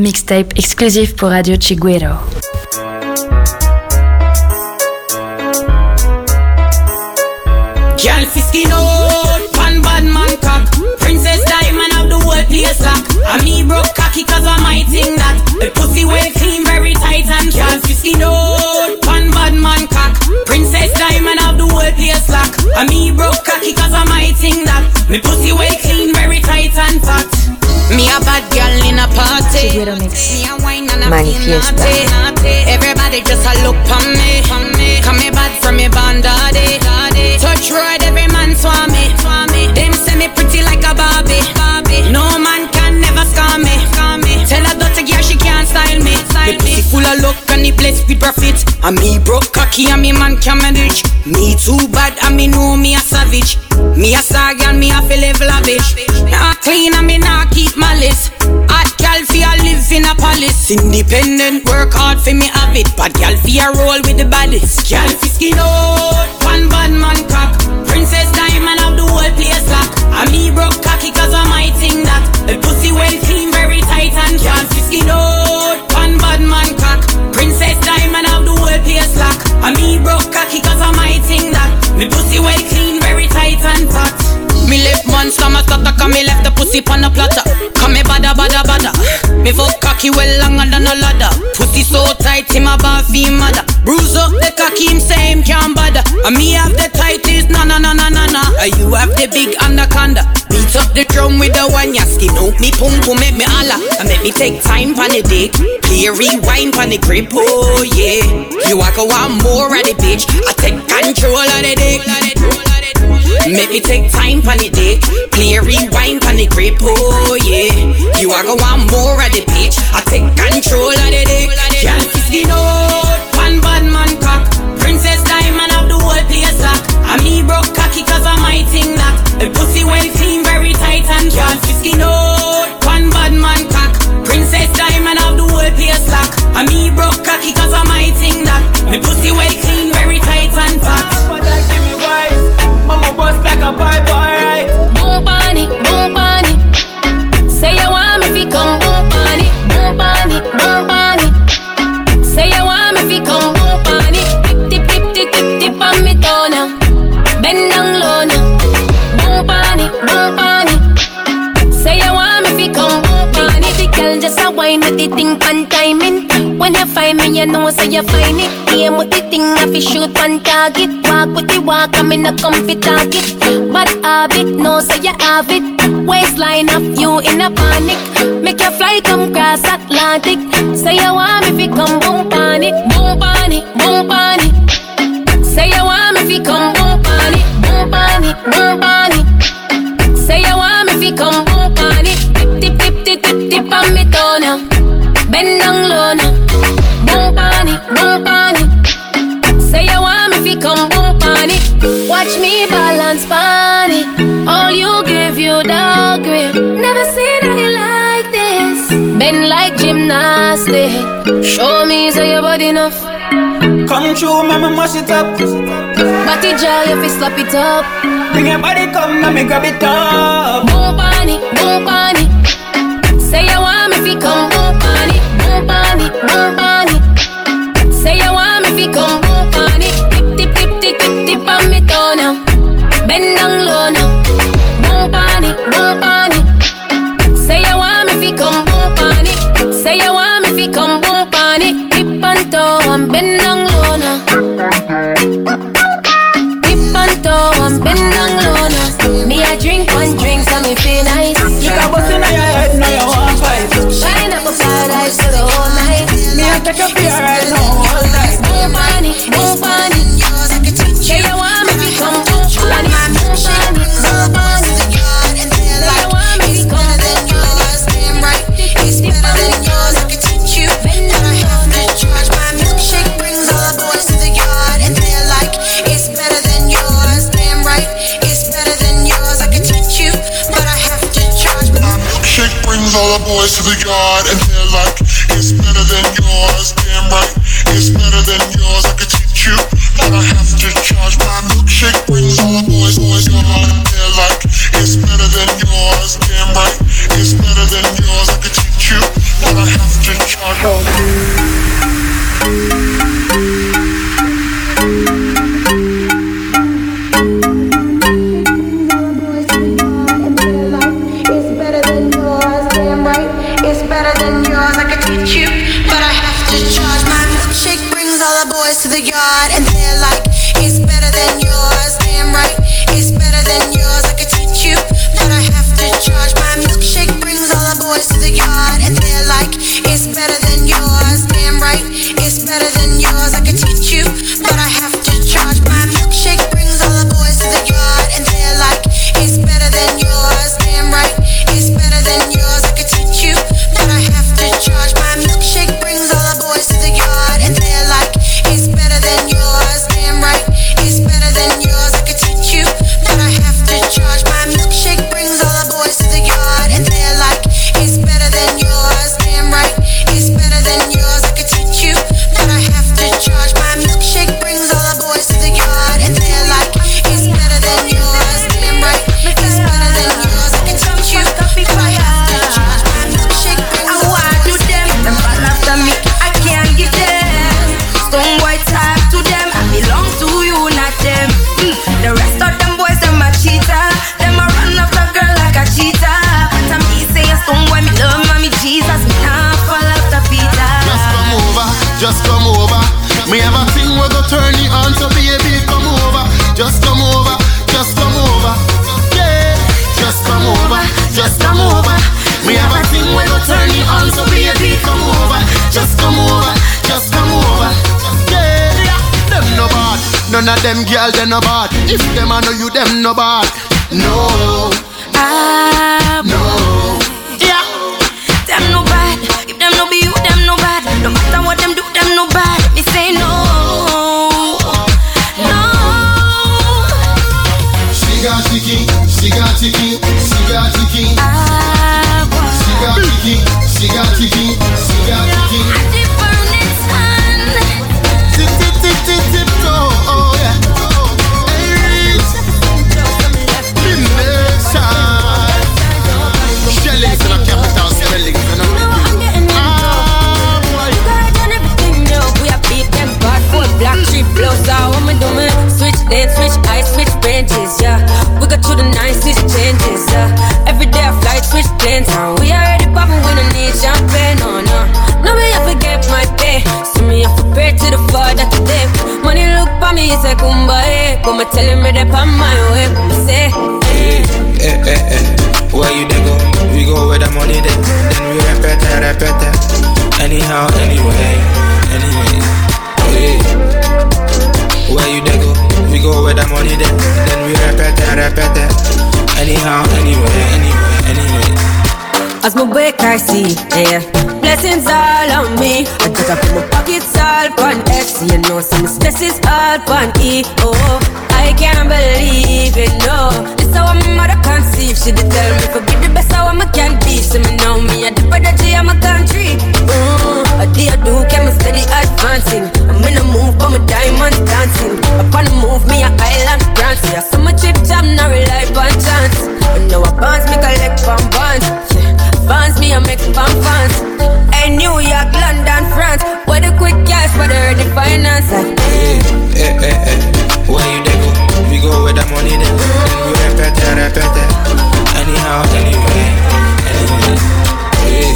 Mixtape exclusif pour Radio Chiguero. Girl skin out, one bad man cock. Princess Diamond of the whole place lock And me broke cocky cause I might think that. The pussy well clean, very tight and Girl skin out, one bad man cock. Princess Diamond of the whole place lock And me broke cocky cause I might think that. Me pussy well clean, very tight and fat me a bad girl in a party. Chiguero Mix. Me a wine and a Manifiesta. Everybody just a look for me. Come me bad from me bandade. Touch road, every man swan me. Them say me pretty like a Barbie. Me. Pussy full of luck and the place with profit. And me broke cocky and me man can manage. Me too bad and me know me a savage. Me a sag and me a feel live lavish. Nah clean and me nah keep malice. Hot gal fi a live in a palace. Independent, work hard fi me have it. Bad gal fi a roll with the baddest. Gal fi skin out, one bad man cock. Princess Diamond of the whole place lock. And me broke cocky cause I might think that. The pussy well clean, very tight and gal fi skin out, And me broke cocky cause I might thing that. Me pussy well clean, very tight and fat. Me left man stomach attack me left the pussy on a platter. Come me bada bada bada. Me fuck cocky well longer than a ladder. Pussy so tight him a baffy mother. Bruise up the cocky him say him can't bother. And me have the tightest na na na na na na. And you have the big anaconda. Beat up the drum with the one ya skin out me pum pum make me holla. And make me take time pon the dick. Play rewind pon the grip. Oh yeah. You a go want more of the bitch. I take control of the dick. Make me take time pon the dick. Play rewind pon the grip. Oh yeah. You are go want more of the bitch. I take control of the dick. Can't skin out. One bad man cock. Princess Diamond of the whole place lock. And me broke cocky cause I might think that. The pussy well clean, very tight and can't skin out. One bad man cock. Princess Diamond of the whole place lock. And me broke cocky cause I might think that. The pussy well clean, bust like you me, you know say you find it. Aim with the thing, I fi shoot pan target. Walk with the walk, I'm in a comfy target. But habit, no say you have it. Waistline of you in a panic. Make your fly come cross Atlantic. Say you want me fi come boom panic, boom panic, boom panic. Bend like gymnastic. Show me so your body enough. Come true, mama, mash it up. Body jaw, you fi slap it up. Bring your body, come, let me grab it up. Boom panic, boom panic. Say you want them girl, they no bad. If them I know you, them no bad. rap at that. Anyhow, anyway, anyway, anyway. As my back, I see, yeah blessings all on me. I touch up in my pockets all on X. You know, some spaces all on E. Oh, I can't believe it, no. This how my mother conceived. She did tell me, forget the best how I can be. So me know me, I dip the G, I'm a country. Mm, I day I do, can me steady advancing. I'm in a move, but my diamonds dancing. Upon the move, me a island dancing. I saw my chip top, not rely on chance. But now I bounce, me collect from bonds. Yeah. Me I make from bonds. Dubai, New York, London, France. What the quick cash for the ready finance. Eh, eh, eh, eh. Where you dey go? We go where the money then. Then we repeat it, repeat it. Anyhow, anyway, anyway. Eh.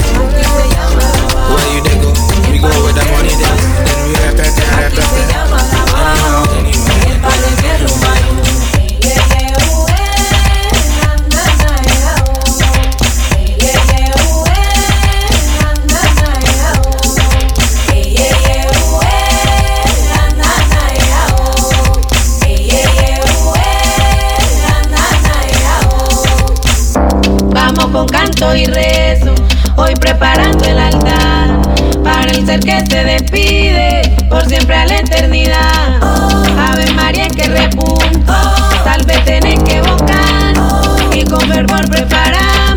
Where you dey go? We go where the money dey. Then we repeat it, repeat it. preparando el altar para el ser que se despide por siempre a la eternidad. Ave María que repunto, tal vez tenés que buscar y con fervor preparar.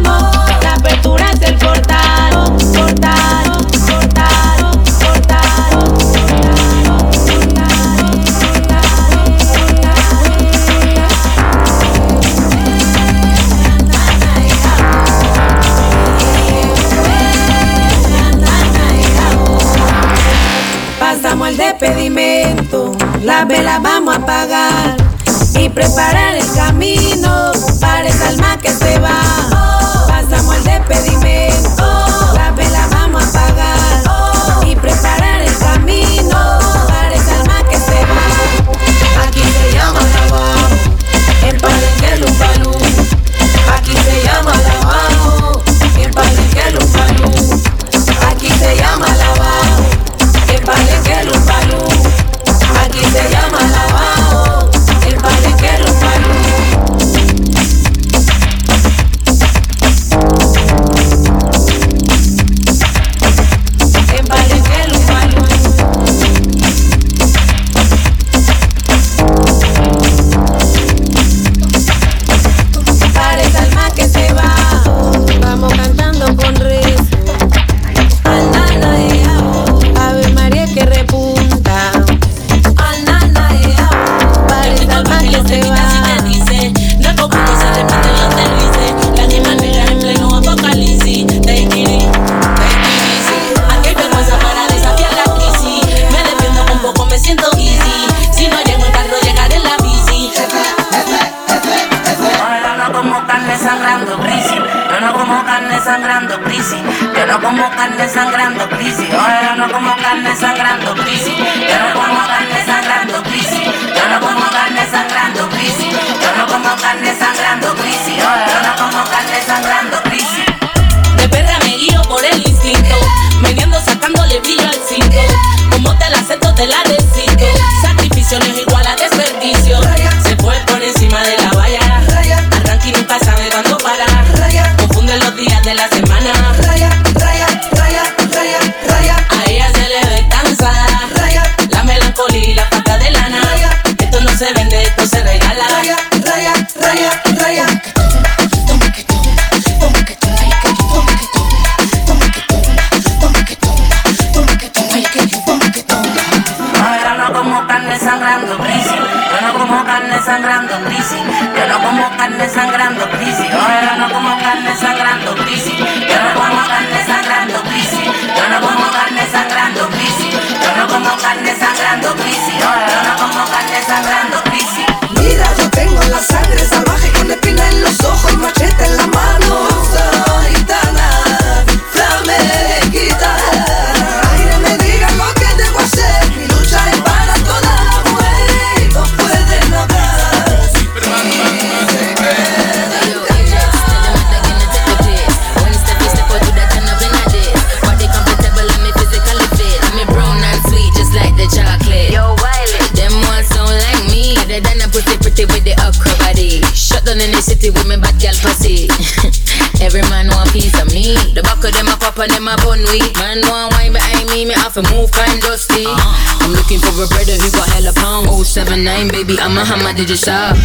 Of them a pop and them a bun weak. Man want wine behind me, me have to move kind dusty. Uh-huh. I'm looking for a brother who got hella pound. 079 baby, I'm a hammer, did you shop?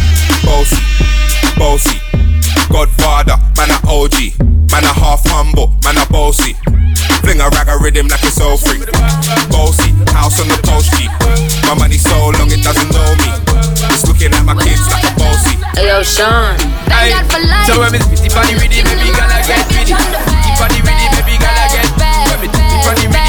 Bossy, bossy. Godfather, man a OG. Man a half humble, man a bossy. Fling a rag a rhythm like it's all free. Bossy, house on the coast G. My money so long it doesn't know me. It's looking at my kids like a bossy. Hey, yo, Sean. Aye. So when me spitty body ready, baby gonna get ready. Spitty body ready, baby gonna get. funny.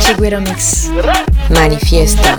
Chiguero Mix. Manifiesta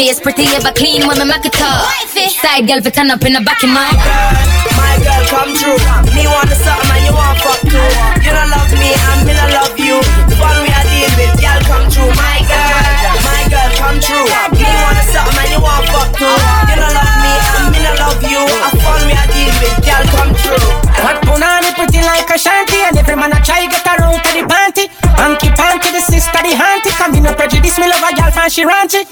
Face pretty, ever clean when me make it up. Side girl for turn up in the back of my. My girl come true. Me want something and you want fuck too. You don't love me and me don't love you. The one we are dealing with, girl come true. My girl, my girl come true. Me want something and you want fuck too. You don't love me and me don't love you. A fun we are dealing with, girl come true. What punani pretty like a shanty And every man a try get a round to the panty Panky panky the sister the auntie Come in no prejudice me love a gal fan she raunchy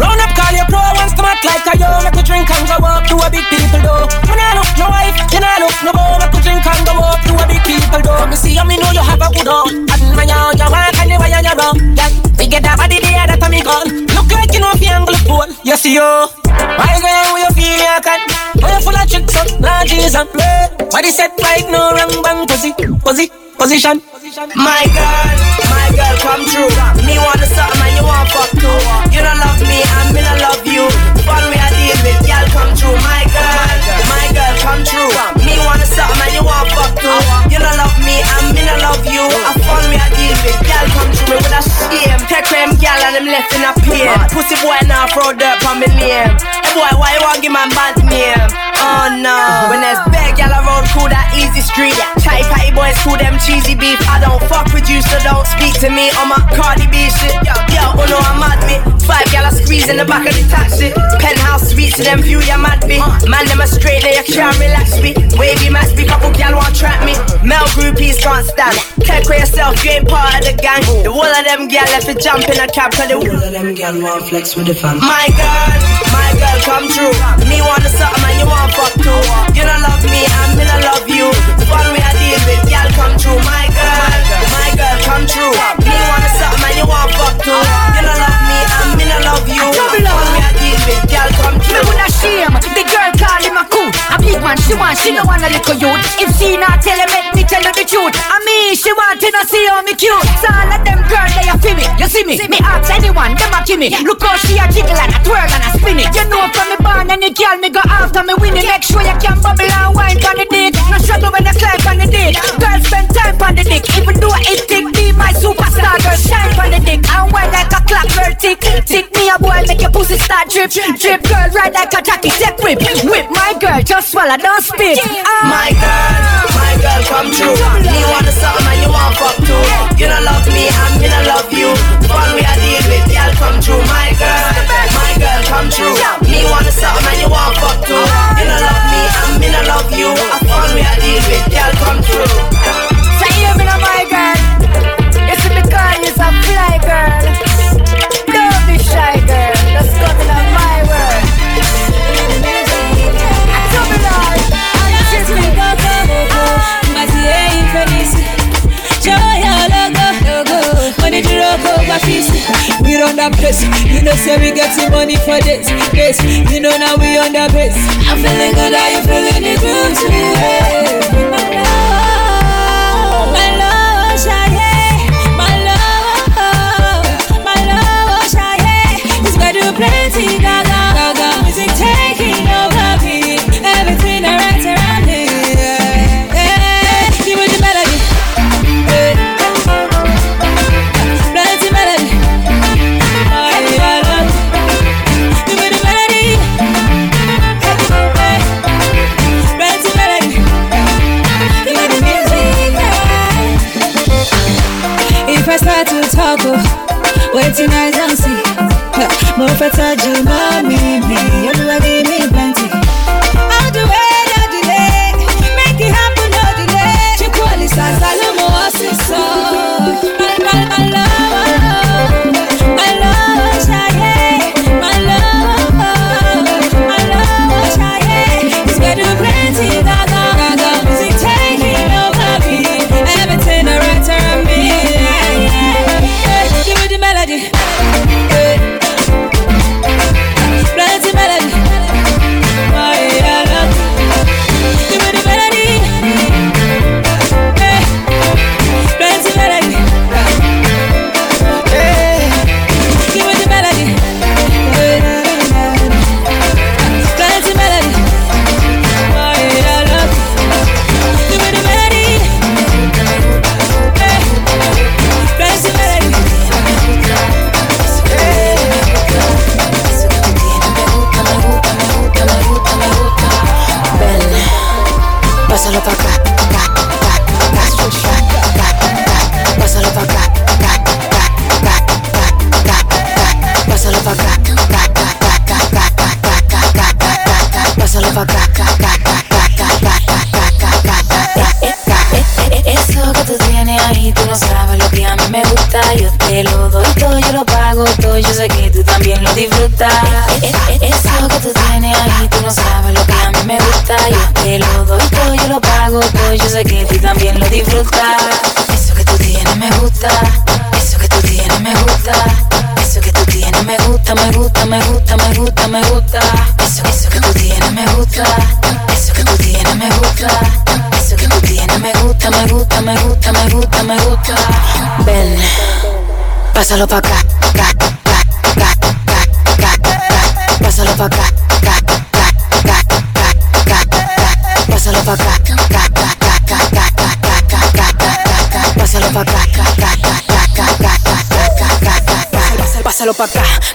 Round up call your pro once to act like a yo Make we drink and go up to a big people though Me nah look no wife, you nah look no go Make we drink and go up to a big people though Me see you me know you have a good on And when you you walk and the way you run Yeah, we get that body there that me gun Look like you know if you angle. You see yo. My girl, where you feel you can. Where you full of tricks up, larges and play. Body set right, no wrong bang, pussy, pussy, position. My girl, my girl, come true. Me want something and you want fuck too. You don't love me and me don't love you. Fun we are deal with, girl, come true. My girl, my girl, come true. Me want something and you want fuck too. You don't love me and me don't love you. A fun we are deal with, girl, come true. Me with a shame. Take them girl and them left in a pain. Pussy boy now throw dirt on me name. Hey boy, why you want give man bad name? Oh no. When there's big girl around, cool that street. Chai patty boys, cool them cheesy beef. I don't fuck with you, so don't speak to me on my Cardi B shit. Yo, yo, oh no, I'm mad me. Five gal squeeze in the back of the taxi. Penthouse suite to them view, ya mad me. Man, them a straight, they can't relax me. Wavy match me, couple gal want trap me. Male groupies can't stand. Take care yourself, you ain't part of the gang. The whole of them gal left it jump in a cab, cause the whole of them gal want flex with the fam. My girl, my girl, come true. Me the something and you want fuck too. You don't love me, me don't love you. The fun we are deal with, gal come true. My girl, my girl, come true. Me the something and you want fuck too. You don't love me, and me don't love you. We are deal with, gal come Me. True. woulda shame The girl call him a cool A big man she want She no want a little youth. If she not tell him Let me tell you the truth. I mean she want to not See how me cute. So all of them girls They a feel me. You see me? Me. Ask anyone Them a give me. Look how she a jiggle And a twirl And a spin it. You know from me born Any girl me go after me winning. Make sure you can bubble And wine on the dick. No struggle when you climb on the dick. Girls spend time on the dick. Even though it tick Be my superstar Girl shine on the dick. And wine like a clock Girl tick. Tick me a boy Make your pussy start drip Drip girl ride like a tacky Take whip Whip my girl Just swallow Don't spit ah. My girl, my girl, come true. Me want the something and you want fuck too. You don't love me and me don't love you. The Fun we are deal with, girl, come true. My girl, my girl, come true. Me want the something and you want fuck too. You don't love me and me don't love you. A fun we are deal with, girl, come true. Say hear me now my girl You see me call you a fly database. Pásalo pa' acá, acá, acá, acá, acá, acá. Pásalo pa' acá, acá, acá,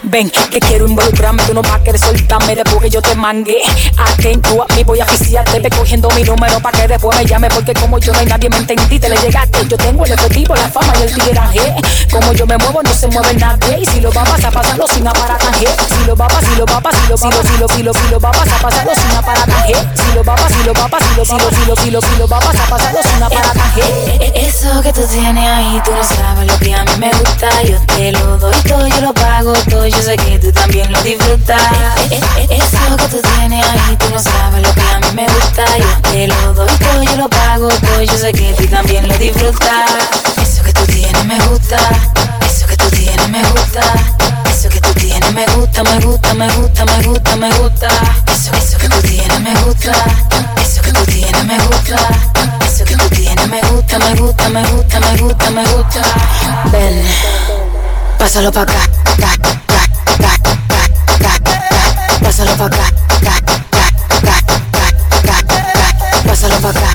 Ven, que quiero involucrarme, tú no vas a querer soltarme después que yo te mangue. Atento a mí, voy a oficiarte, ve cogiendo mi número pa' que después me llame, porque como yo no hay nadie me entendí, te le llegaste. Yo tengo el efectivo, la fama y el tigueraje. Como yo me muevo, no se mueve nadie. Y si lo va a pasar, pasarlo sin aparataje. Si lo va a pasar, si lo va a pasar, si lo, lo, si lo, si lo, si lo va a pasar, pasarlo sin aparataje. Si lo va a pasar, si lo va a pasar, si lo, si lo, si lo, si lo, si lo va a pasar, pasarlo sin aparataje. Eso que tú tienes ahí, tú no sabes lo que a mí me gusta. Yo te lo doy todo, yo lo pago todo. Yo sé que tú también lo disfrutas. Eso que tú tienes ahí, tú no sabes lo que a mí me gusta. Yo te lo doy todo, yo lo pago todo. Yo sé que tú también lo disfrutas. Eso que tú tienes me gusta. Eso que tú tienes me gusta. Eso que me gusta, me gusta, me gusta, me gusta, me gusta. Eso, eso que tú tienes me gusta. Eso que tú tienes me gusta. Eso que tú tienes me gusta, me gusta, me gusta, me gusta, me gusta. Ven, pásalo pa' acá, acá, acá, acá, acá, acá. Pásalo pa' acá, acá, acá, acá, acá, acá. Pásalo pa' acá,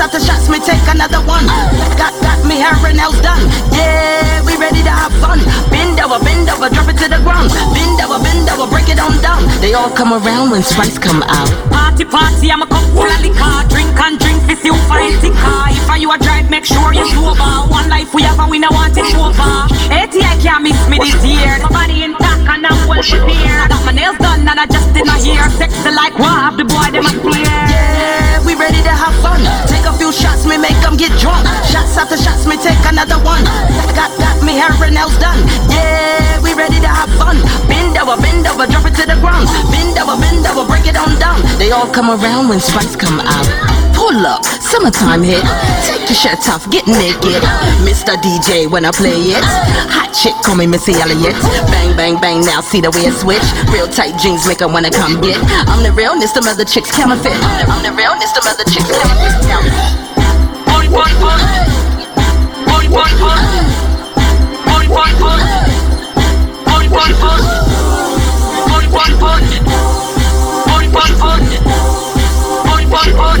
after shots, me take another one. Got, got me hair and nails done. Yeah, we ready to have fun. Bend over, bend over, drop it to the ground. Bend over, bend over, break it on down. They all come around when Spice come out. Party, party, I'm a cup full of liquor. Drink and drink, this you find car. If I you a drive, make sure you sober. One life we have and we no want it over. ATI can't miss me this year. My body intact and I'm well prepared. Got my nails done and I just in my hair. Sexy like what? The boy them a clear. Yeah, we ready to have fun. Take a few shots, me make them get drunk. Shots after shots, me take another one. Got, got me hair and nails done. Yeah, we ready to have fun. Bend over, bend over, drop it to the ground. Bend over, bend over, break it on down. They all come around when Spice come out. Pull up, summertime hit. Take your shirt off, get naked. Mr. DJ when I play it. Hot chick, call me Missy Elliott. Bang, bang, bang, now see the way it switch. Real tight jeans make her wanna come get. I'm the realness, them other chicks counterfeit. I'm the realness, them other chicks counterfeit. Boy, boy. Boy,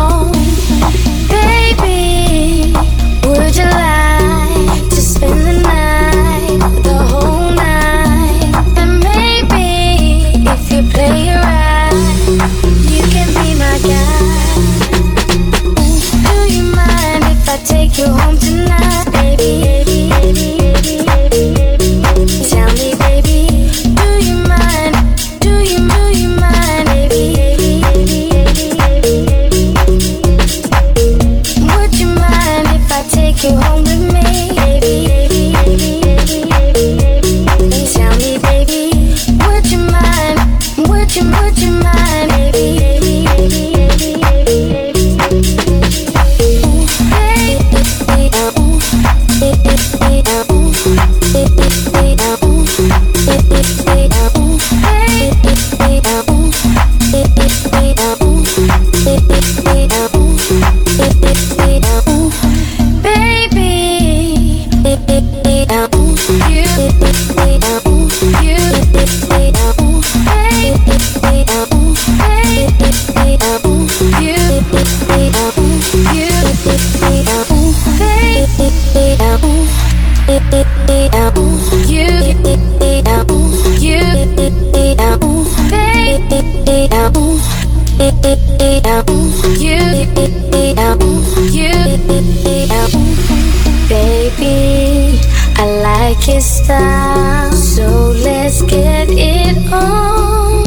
It style. So let's get it on.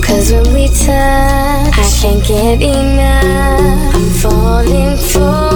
Cause when we touch, I can't get enough. I'm falling for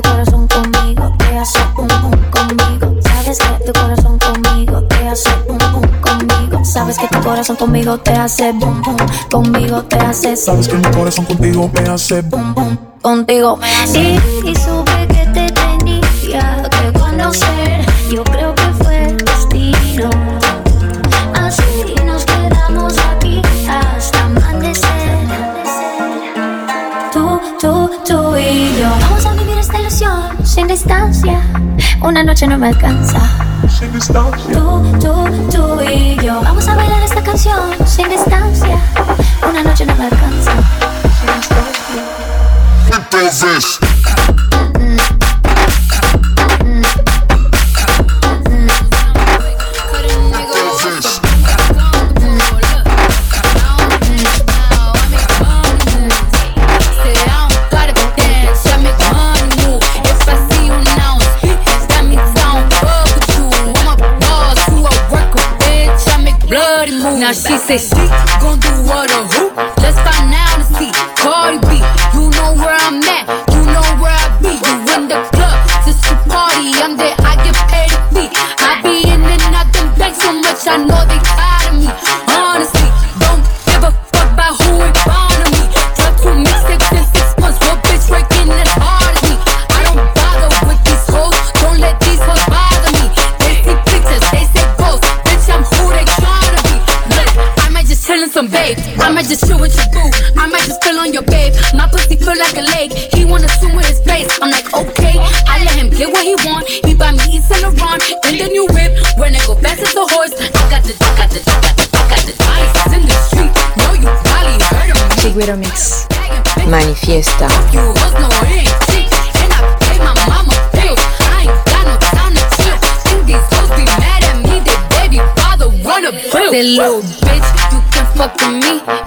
tu corazón conmigo te hace un boom conmigo. Sabes que tu corazón conmigo te hace un boom conmigo. Sabes que tu corazón conmigo te hace boom boom. Conmigo te hace Sabes que mi corazón contigo me hace boom boom. contigo me hace. Y, y Una noche no me alcanza. Sin distancia. Tú, tú, tú y yo. Vamos a bailar esta canción sin distancia. Una noche no me alcanza. Entonces. Entonces. Now she say in the new whip, when it go fast as a horse. I got the, I got the, I got the, I got the ice in the street. Know you probably heard of me. Chigüiro Mix. Manifiesta. You hoes know it and I pay my mama bills. I ain't got no time to chill. Think these hoes be mad at me, they baby father wanna bill. Say little bitch, you can fuck with me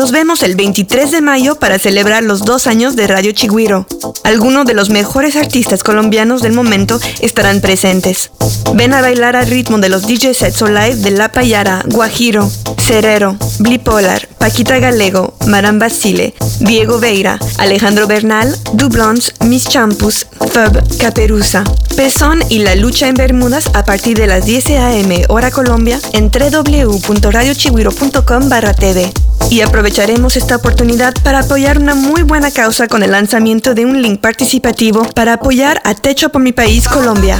nos vemos el 23 de mayo para celebrar los dos años de Radio Chigüiro. Algunos de los mejores artistas colombianos del momento estarán presentes. Ven a bailar al ritmo de los DJ sets live de La Payara, Guajiro, Cerero, Blipolar, Paquita Galego, Maran Basile, Diego Veira, Alejandro Bernal, Dublons, Miss Champus, Fub, Caperuza, Pezón y La Lucha en Bermudas a partir de las 10 a.m. hora Colombia en www.radiochigüiro.com barra TV. Y aprovecharemos esta oportunidad para apoyar una muy buena causa con el lanzamiento de un link participativo para apoyar a Techo por mi país, Colombia.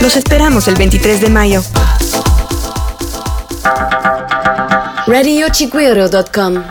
Los esperamos el 23 de mayo. RadioChiguero.com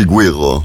Radio Chigüiro.